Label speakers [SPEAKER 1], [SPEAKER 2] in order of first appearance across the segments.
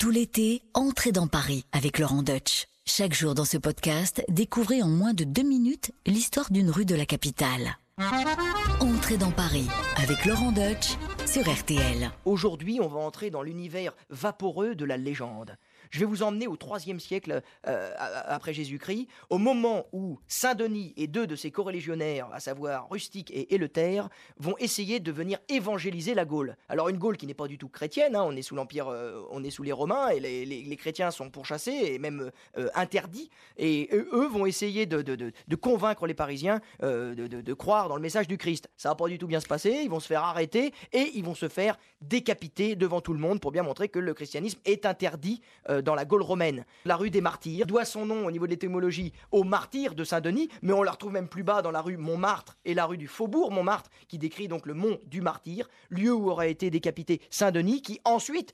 [SPEAKER 1] Tout l'été, entrez dans Paris avec Laurent Deutsch. Chaque jour dans ce podcast, découvrez en moins de deux minutes l'histoire d'une rue de la capitale. Entrez dans Paris avec Laurent Deutsch sur RTL.
[SPEAKER 2] Aujourd'hui, on va entrer dans l'univers vaporeux de la légende. Je vais vous emmener au IIIe siècle euh, après Jésus-Christ, au moment où Saint-Denis et deux de ses corélégionnaires, à savoir Rustique et Éleuther, vont essayer de venir évangéliser la Gaule. Alors une Gaule qui n'est pas du tout chrétienne, hein, on est sous l'empire, euh, on est sous les Romains et les, chrétiens sont pourchassés et même euh, interdits. Et eux vont essayer de, convaincre les Parisiens de, croire dans le message du Christ. Ça va pas du tout bien se passer. Ils vont se faire arrêter et ils vont se faire décapiter devant tout le monde pour bien montrer que le christianisme est interdit dans la Gaule romaine. La rue des Martyrs doit son nom au niveau de l'étymologie aux martyrs de Saint-Denis, mais on la retrouve même plus bas dans la rue Montmartre et la rue du Faubourg Montmartre, qui décrit donc le mont du Martyr, lieu où aurait été décapité Saint-Denis, qui ensuite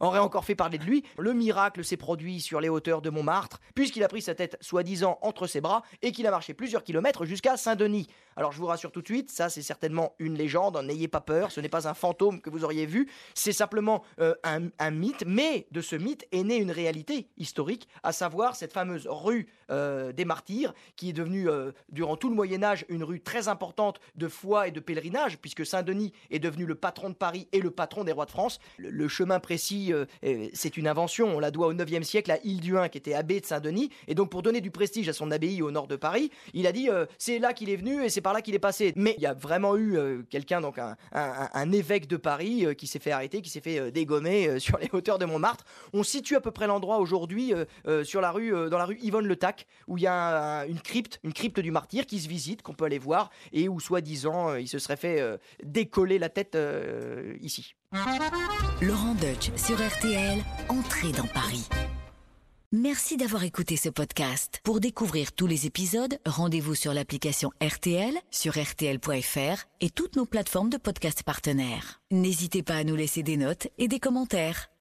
[SPEAKER 2] aurait encore fait parler de lui. Le miracle s'est produit sur les hauteurs de Montmartre, puisqu'il a pris sa tête soi-disant entre ses bras et qu'il a marché plusieurs kilomètres jusqu'à Saint-Denis. Alors je vous rassure tout de suite, ça c'est certainement une légende, n'ayez pas peur, ce n'est pas un fantôme que vous auriez vu, c'est simplement euh, un, un mythe, mais de ce mythe est né une réalité historique, à savoir cette fameuse rue euh, des martyrs, qui est devenue euh, durant tout le Moyen Âge une rue très importante de foi et de pèlerinage, puisque Saint-Denis est devenu le patron de Paris et le patron des rois de France. Le, chemin précis, c'est une invention, on la doit au 9e siècle à Hilduin, qui était abbé de Saint-Denis, et donc pour donner du prestige à son abbaye au nord de Paris, il a dit c'est là qu'il est venu et c'est par là qu'il est passé. Mais il y a vraiment eu quelqu'un, donc un, évêque de Paris, qui s'est fait arrêter, qui s'est fait dégommer sur les hauteurs de Montmartre. On situe à peu près l'endroit aujourd'hui sur la rue, dans la rue Yvonne Le Tac, où il y a une crypte, une crypte du martyr qui se visite, qu'on peut aller voir, et où soi-disant euh, il se serait fait euh, décoller la tête euh, ici.
[SPEAKER 1] Laurent Deutsch sur RTL, entrée dans Paris. Merci d'avoir écouté ce podcast. Pour découvrir tous les épisodes, rendez-vous sur l'application RTL, sur rtl.fr et toutes nos plateformes de podcast partenaires. N'hésitez pas à nous laisser des notes et des commentaires.